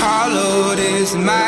Hollowed is my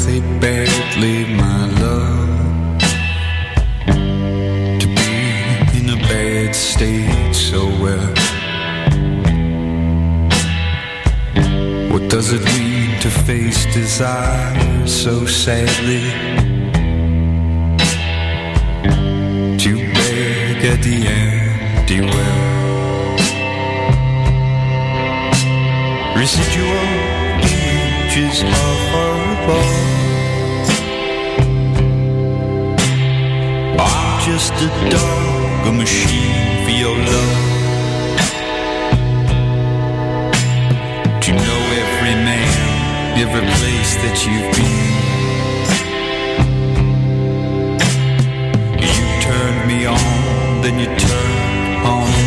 say badly, my love To be in a bad state so well What does it mean to face desire so sadly? To beg at the empty well Residual images of our above just a dog, a machine for your love. To know every man, every place that you've been. You turned me on, then you turned on.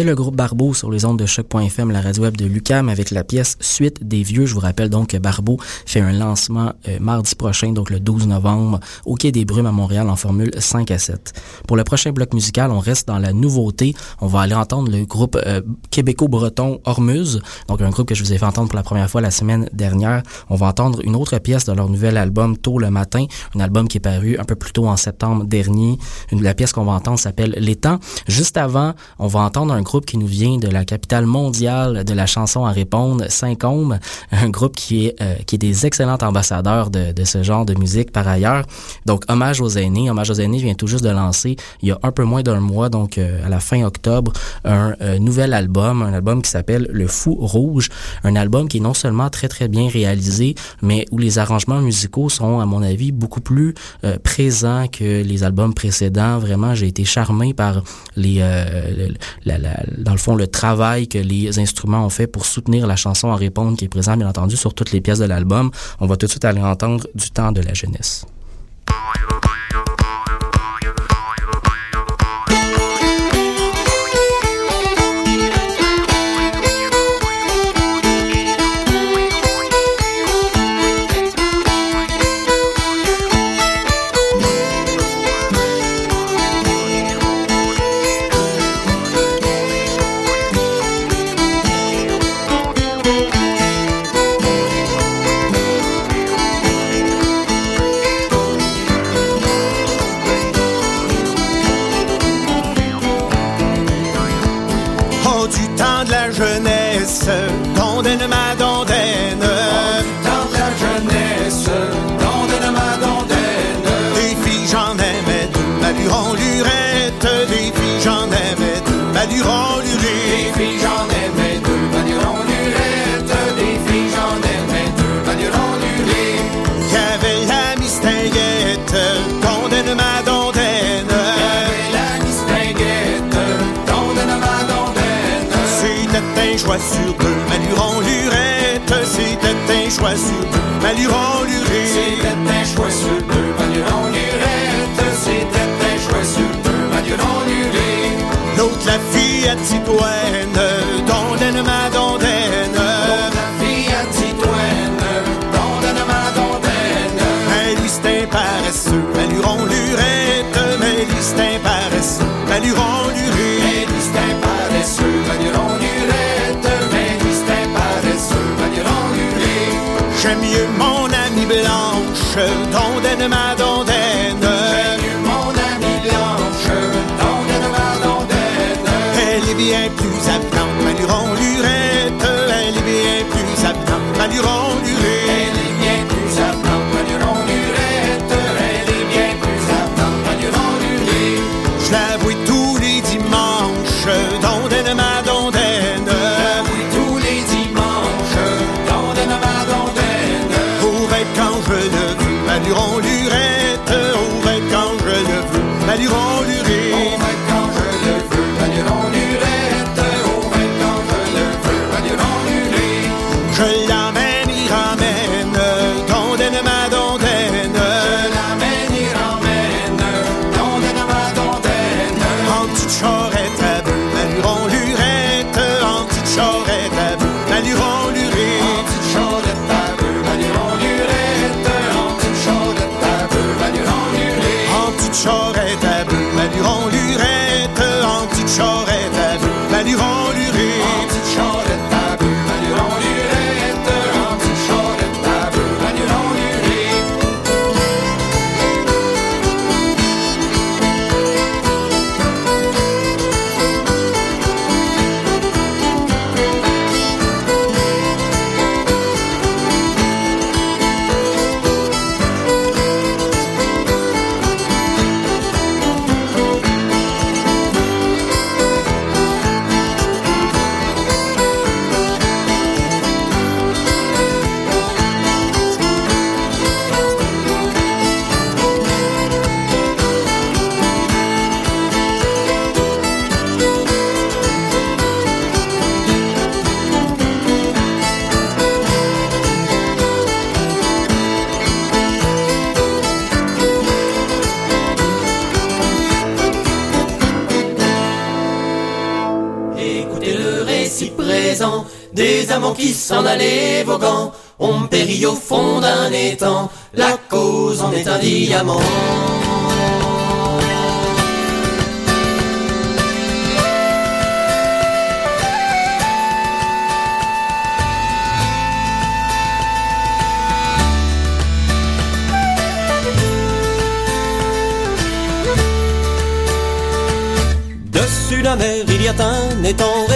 C'était le groupe Barbeau sur les ondes de choc.fm, la radio web de Lucam, avec la pièce Suite des Vieux. Je vous rappelle donc que Barbeau fait un lancement euh, mardi prochain, donc le 12 novembre, au Quai des Brumes à Montréal en formule 5 à 7. Pour le prochain bloc musical, on reste dans la nouveauté. On va aller entendre le groupe euh, québéco-breton Hormuz, donc un groupe que je vous ai fait entendre pour la première fois la semaine dernière. On va entendre une autre pièce de leur nouvel album Tôt le matin, un album qui est paru un peu plus tôt en septembre dernier. La pièce qu'on va entendre s'appelle Les. Juste avant, on va entendre un groupe qui nous vient de la capitale mondiale de la chanson à répondre, Saint-Côme, un groupe qui est euh, qui est des excellents ambassadeurs de, de, ce genre de musique par ailleurs. Donc Hommage aux aînés, Hommage aux aînés vient tout juste de lancer il y a un peu moins d'un mois, donc euh, à la fin octobre, un euh, nouvel album, un album qui s'appelle Le Fou Rouge, un album qui est non seulement très très bien réalisé, mais où les arrangements musicaux sont à mon avis beaucoup plus présents que les albums précédents. Vraiment, j'ai été charmé par les la, dans le fond, le travail que les instruments ont fait pour soutenir la chanson en répondre qui est présent, bien entendu, sur toutes les pièces de l'album. On va tout de suite aller entendre du temps de la jeunesse. Choix sur deux, Maluron lurette, c'était un choix sur deux, Maluron lurette. C'était un choix sur deux, Maluron lurette, c'était un choix sur deux, Maluron lurette. L'autre la fille à citoyenne, blanche, dondaine ma dondaine. Qui s'en allaient voguant, ont péri au fond d'un étang, la cause en est un diamant. Dessus la mer, il y a un étang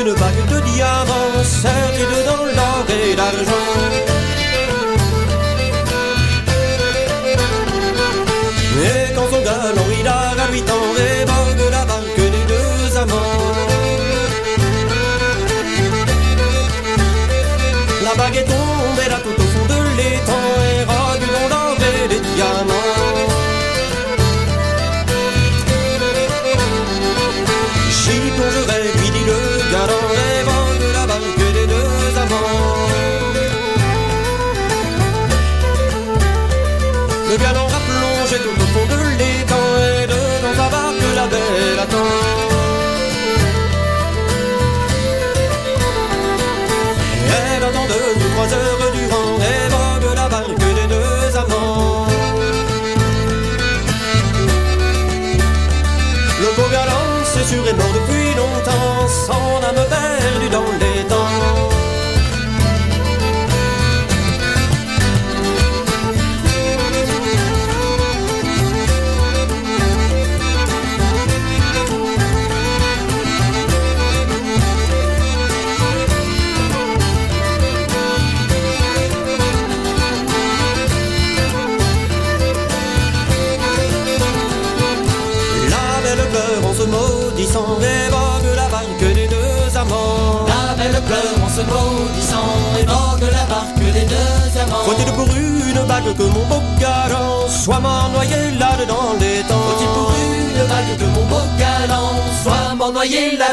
une bague de diamants, sertie dedans l'or et l'argent.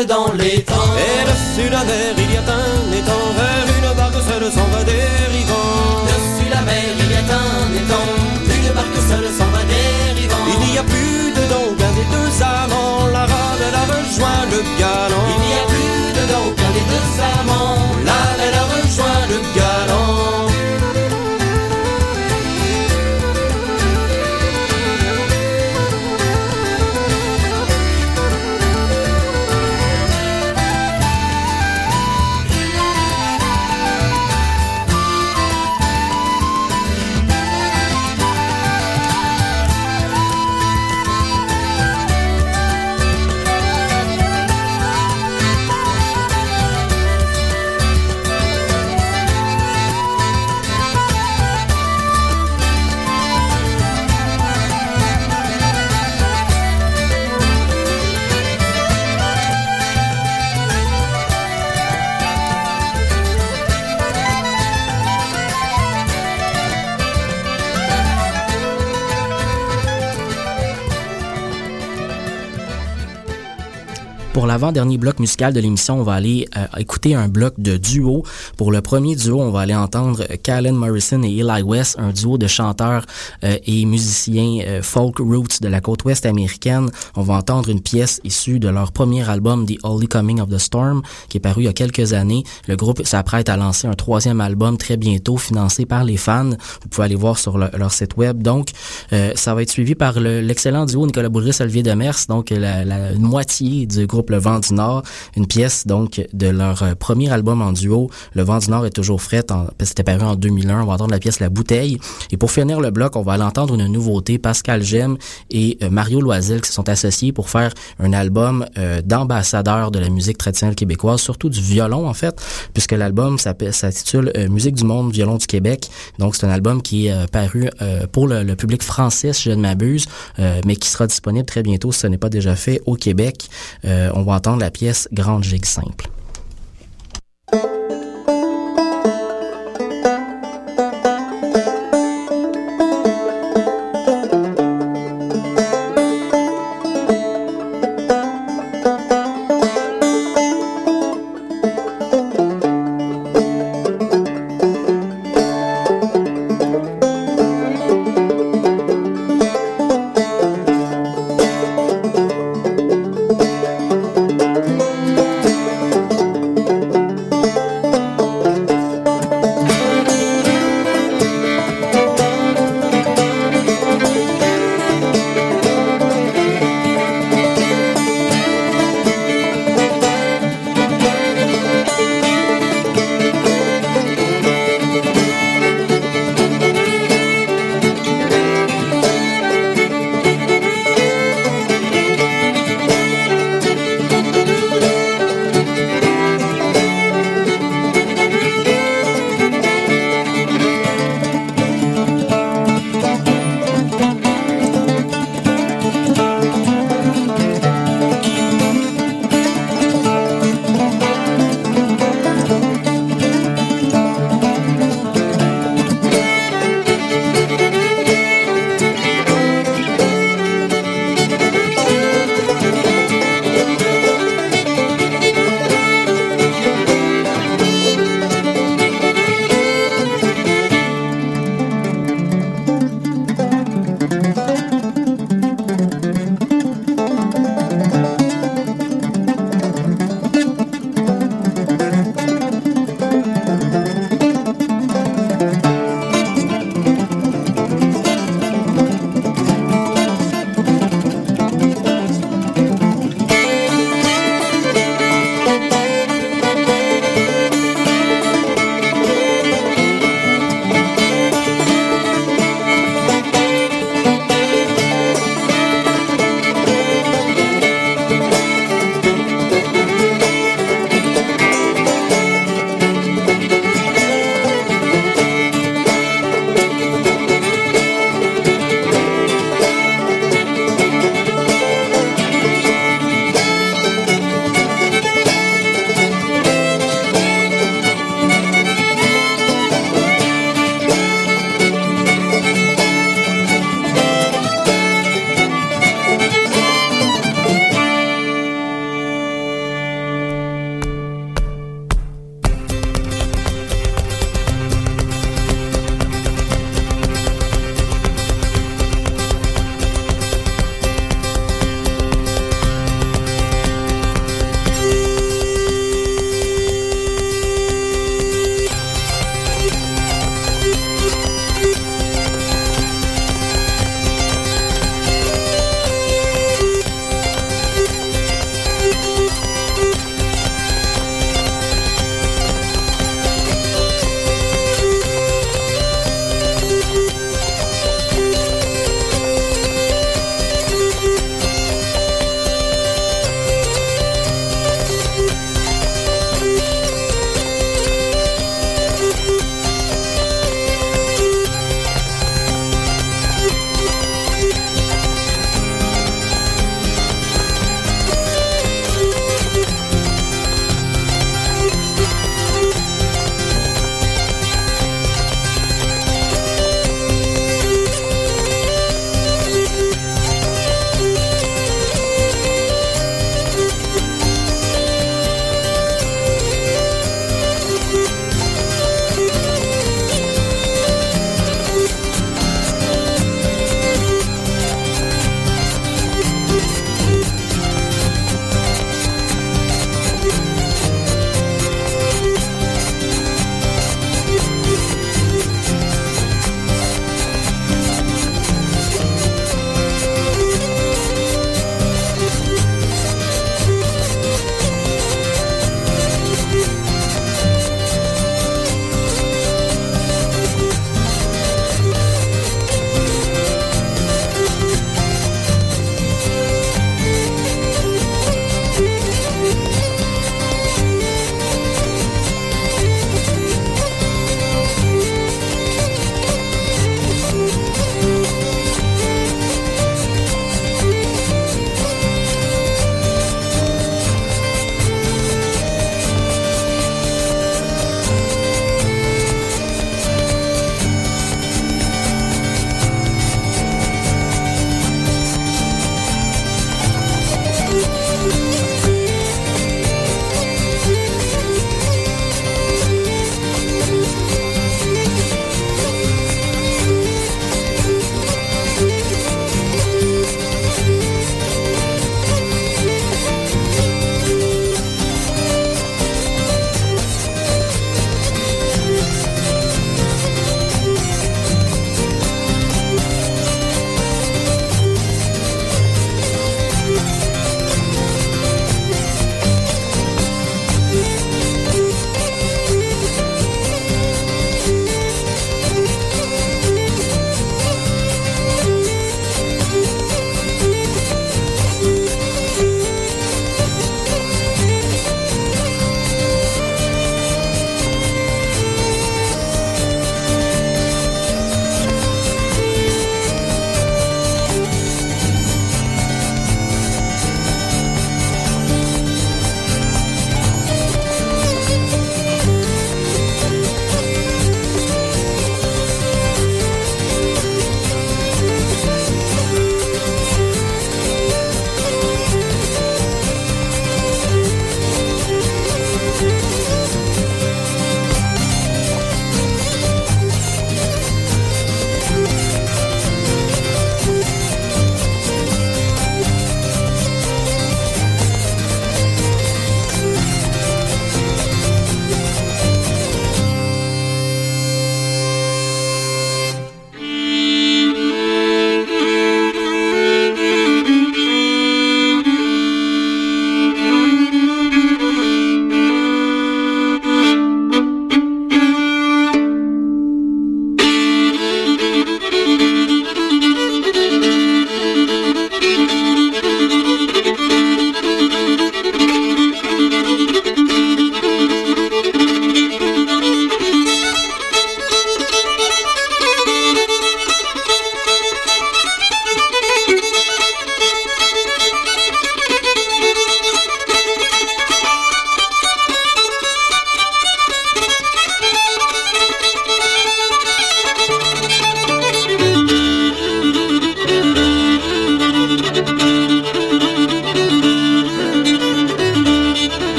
Là-dedans les temps. Et dessus la mer il y a un étang Pour l'avant-dernier bloc musical de l'émission, on va aller euh, écouter un bloc de duo. Pour le premier duo, on va aller entendre Callan Morrison et Eli West, un duo de chanteurs euh, et musiciens euh, folk roots de la côte ouest américaine. On va entendre une pièce issue de leur premier album, The Holy Coming of the Storm, qui est paru il y a quelques années. Le groupe s'apprête à lancer un troisième album très bientôt, financé par les fans. Vous pouvez aller voir sur le- leur site web. Donc, euh, ça va être suivi par le- l'excellent duo Nicolas Bourris, Olivier Demers, donc la, la moitié du groupe Le Vent du Nord, une pièce donc de leur euh, premier album en duo. Le Vent du Nord est toujours en- c'était paru en 2001. On va entendre la pièce La Bouteille. Et pour finir le bloc, on va aller entendre une nouveauté. Pascal Gem et euh, Mario Loisel qui se sont associés pour faire un album euh, d'ambassadeurs de la musique traditionnelle québécoise, surtout du violon en fait, puisque l'album s'intitule Musique du monde, violon du Québec. Donc c'est un album qui est paru pour le, le public français, si je ne m'abuse, mais qui sera disponible très bientôt si ce n'est pas déjà fait au Québec. Euh, on va entendre la pièce Grande Gigue Simple.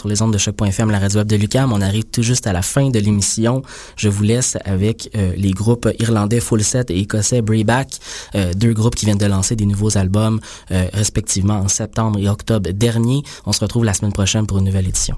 Sur les ondes de choc.fm, la radio web de Lucam. On arrive tout juste à la fin de l'émission. Je vous laisse avec euh, les groupes irlandais Full Set et écossais Brayback, euh, deux groupes qui viennent de lancer des nouveaux albums euh, respectivement en septembre et octobre dernier. On se retrouve la semaine prochaine pour une nouvelle édition.